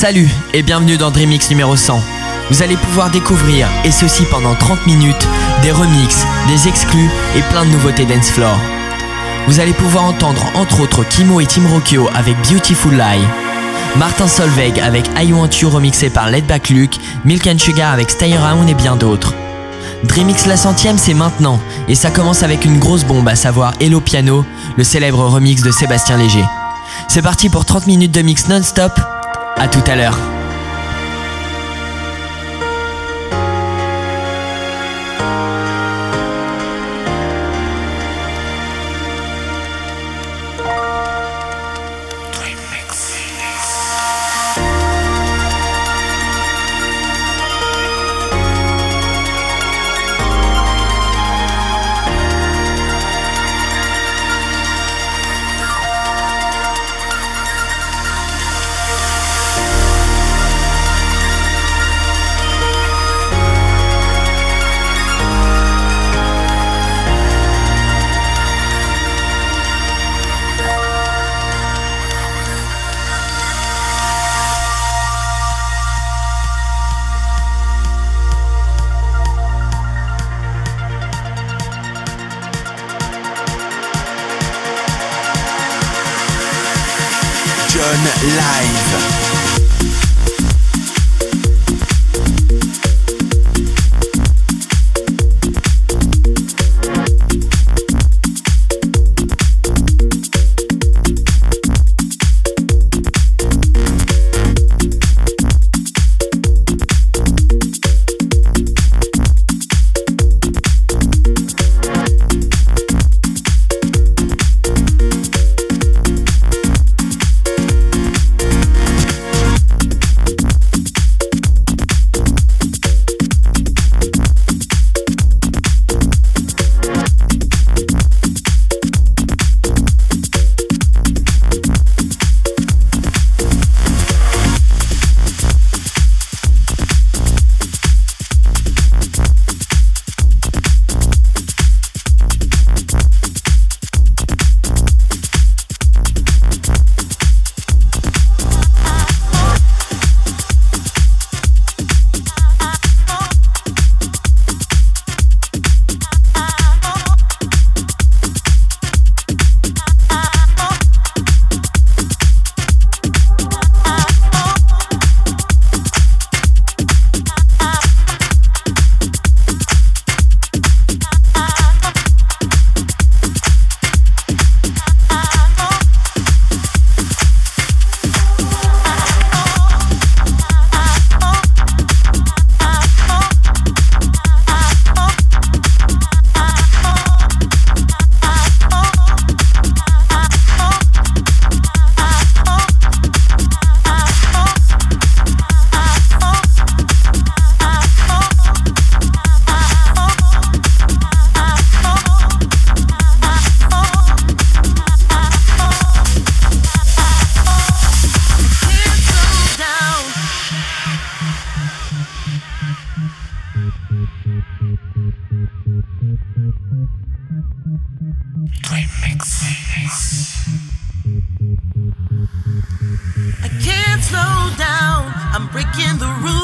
Salut et bienvenue dans Dreamix numéro 100. Vous allez pouvoir découvrir, et ceci pendant 30 minutes, des remixes, des exclus et plein de nouveautés dance floor. Vous allez pouvoir entendre entre autres Kimo et Tim Rokio avec Beautiful Lie, Martin Solveig avec I Want You remixé par Let Back Luke, Milk and Sugar avec Stay Around et bien d'autres. Dreamix la centième c'est maintenant, et ça commence avec une grosse bombe à savoir Hello Piano, le célèbre remix de Sébastien Léger. C'est parti pour 30 minutes de mix non-stop, à tout à l'heure. Breaking the rules.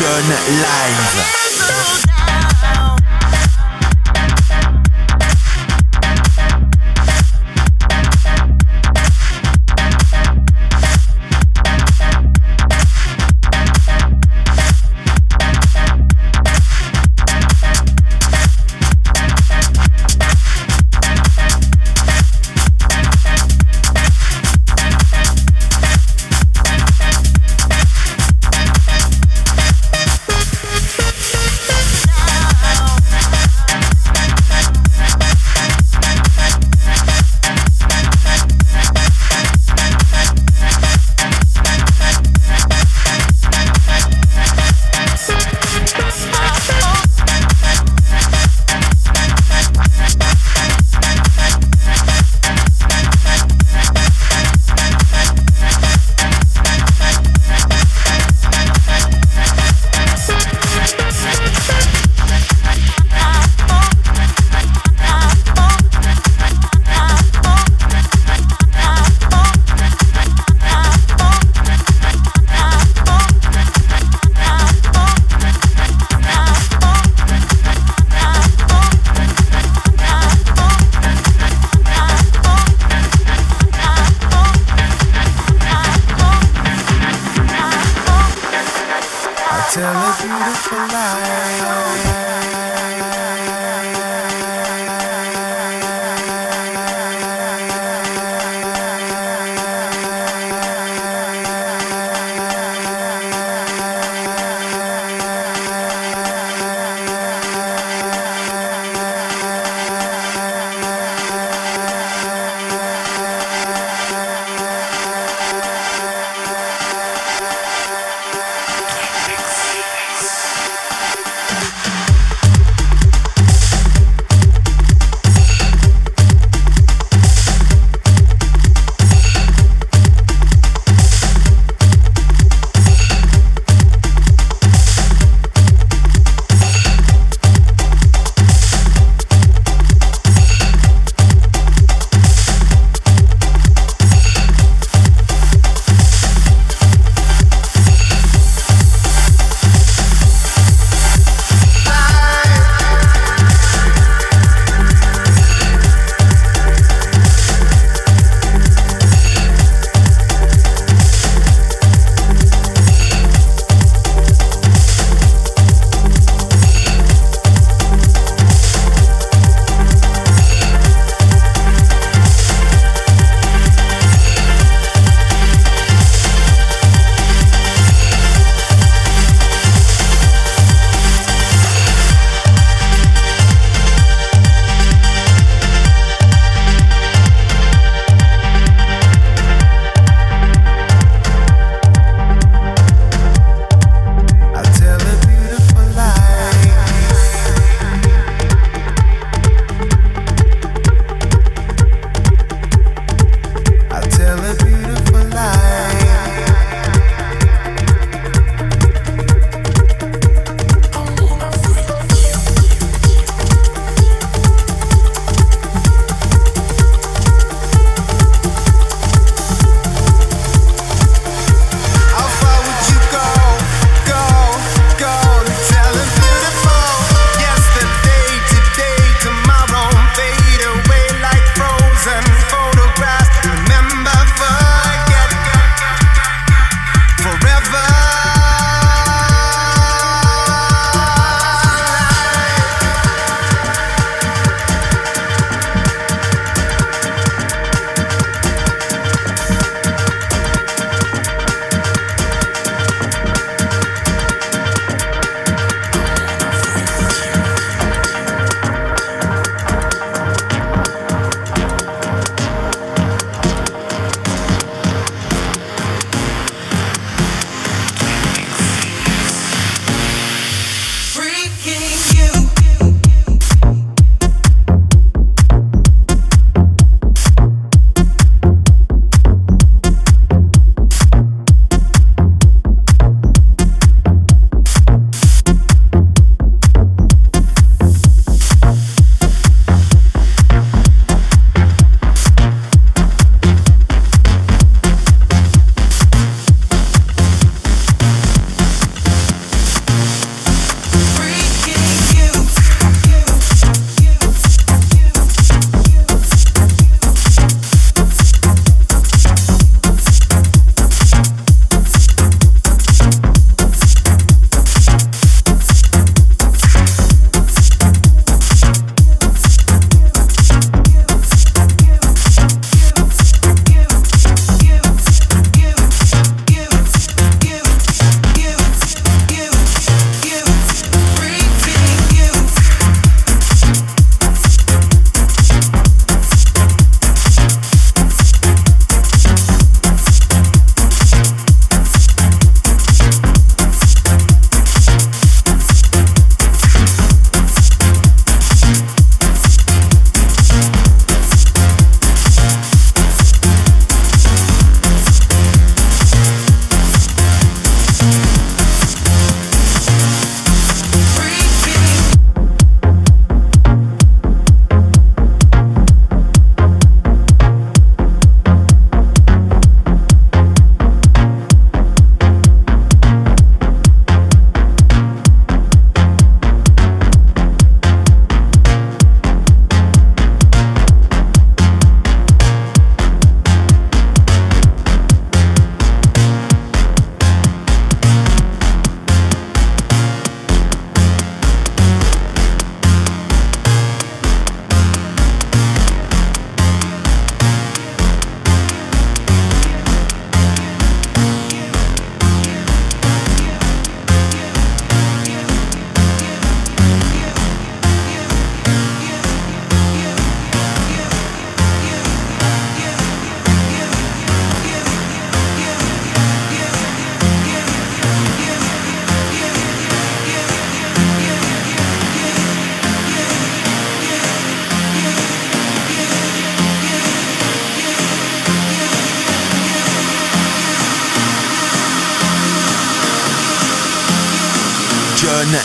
Live.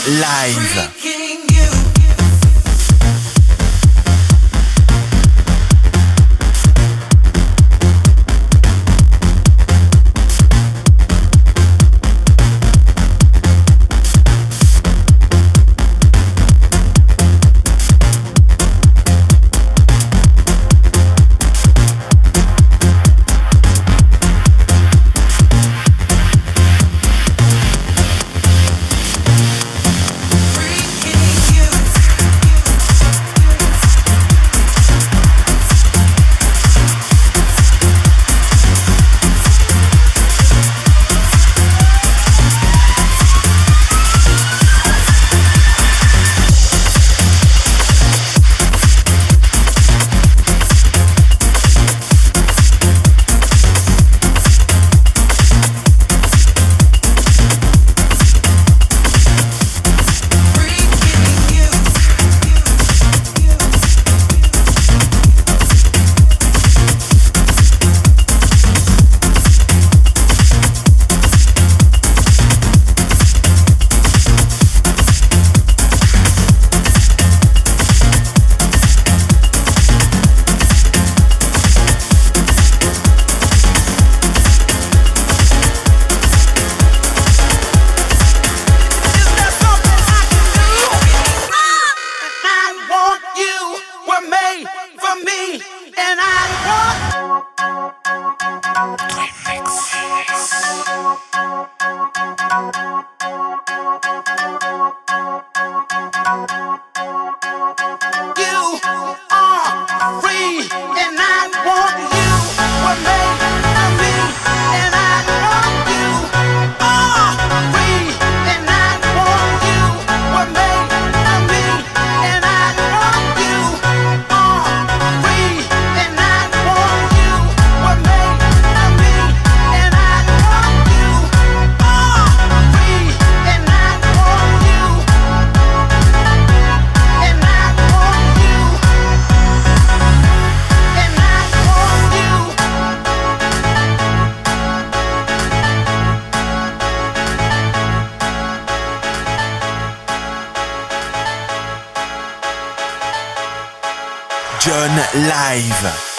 Live. Live.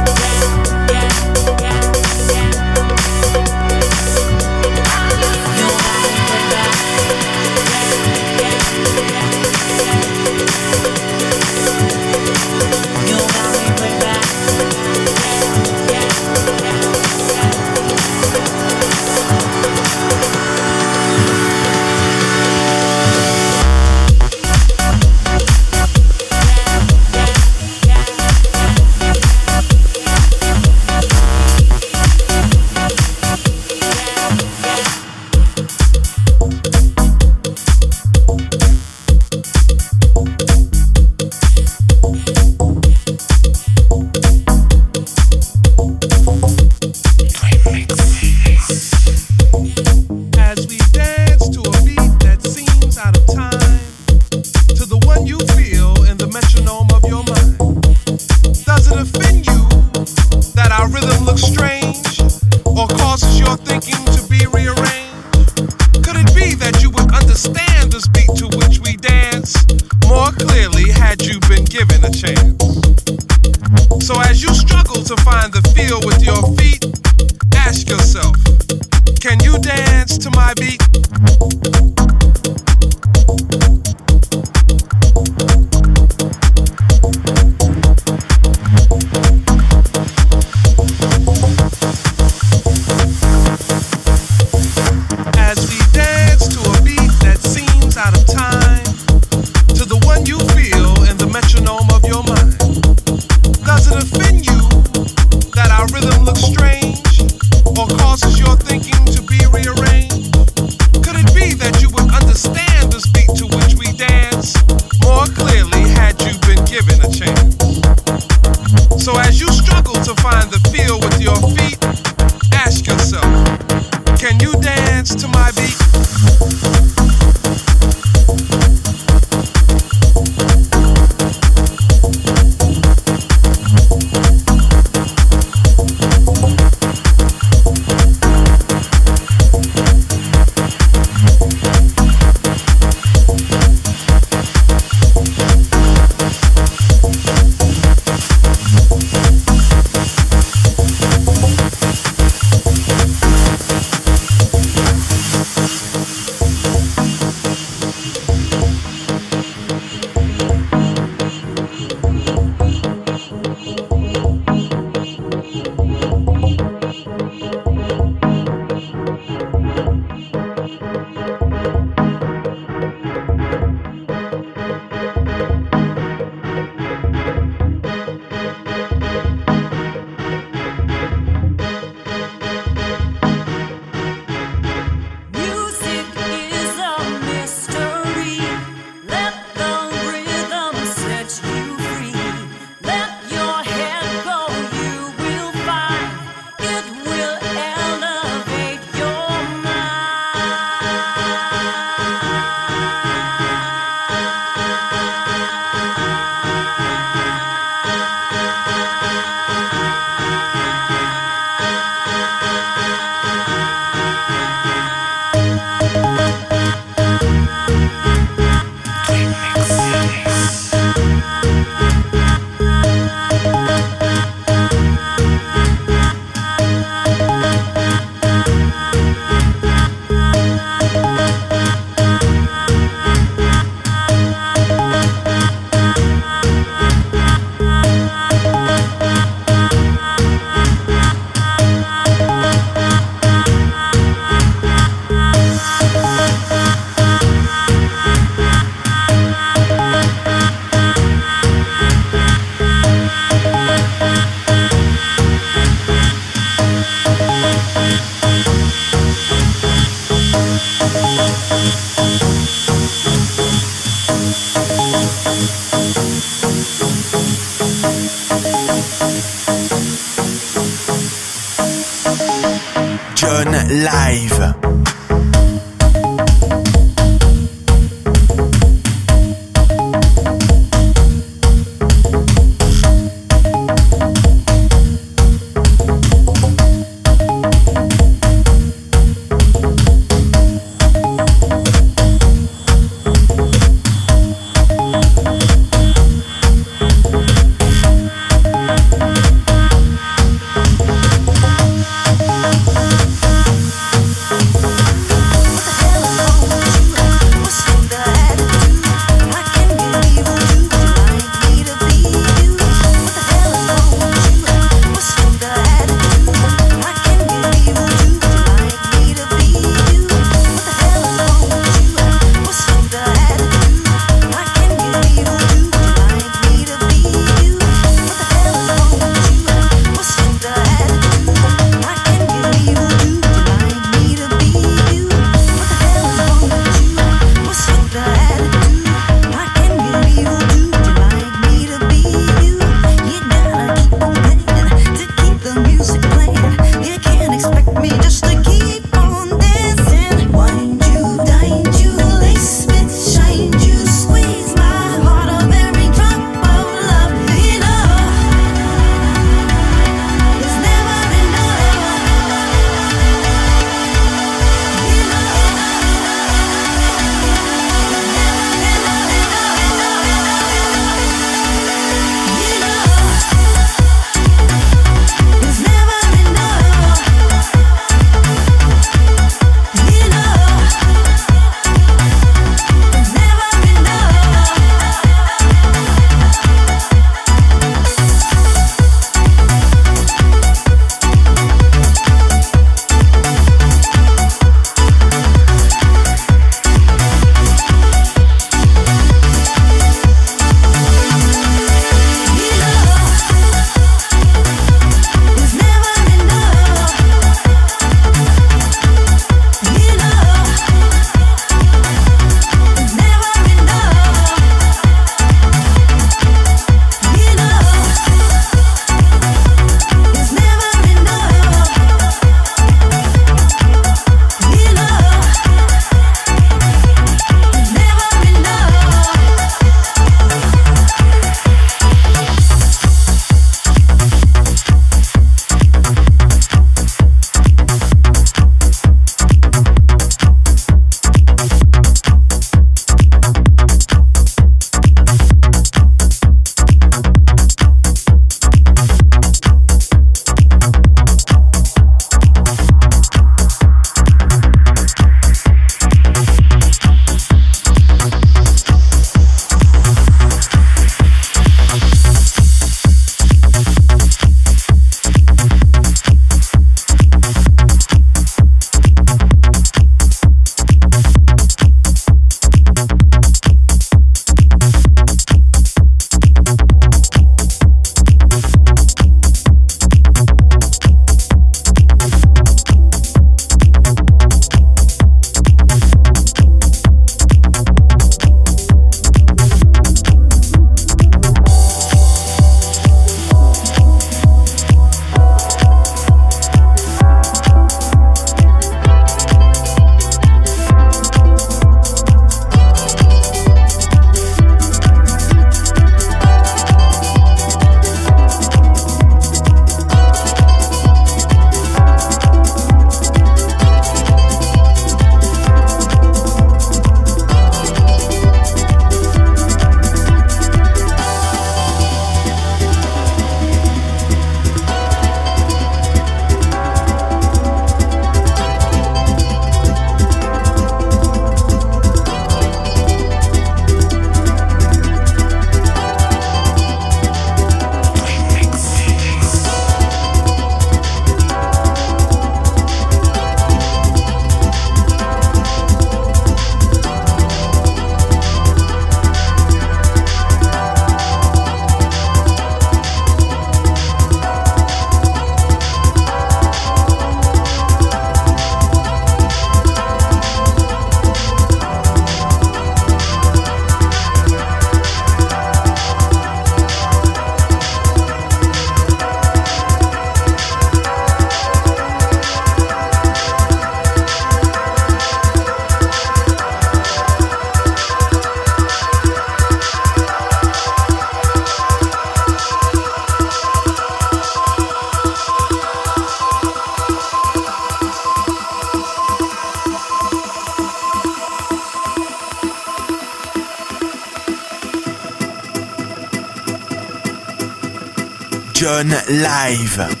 Live.